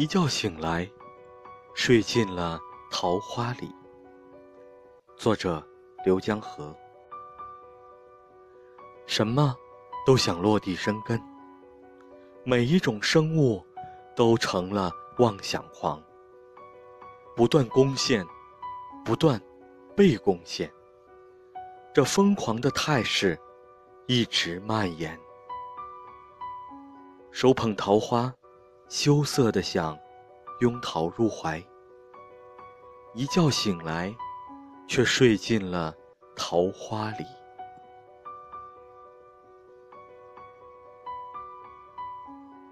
一觉醒来，睡进了桃花里。作者：刘江河。什么都想落地生根，每一种生物都成了妄想狂，不断攻陷，不断被攻陷。这疯狂的态势一直蔓延。手捧桃花。羞涩的想拥桃入怀，一觉醒来，却睡进了桃花里。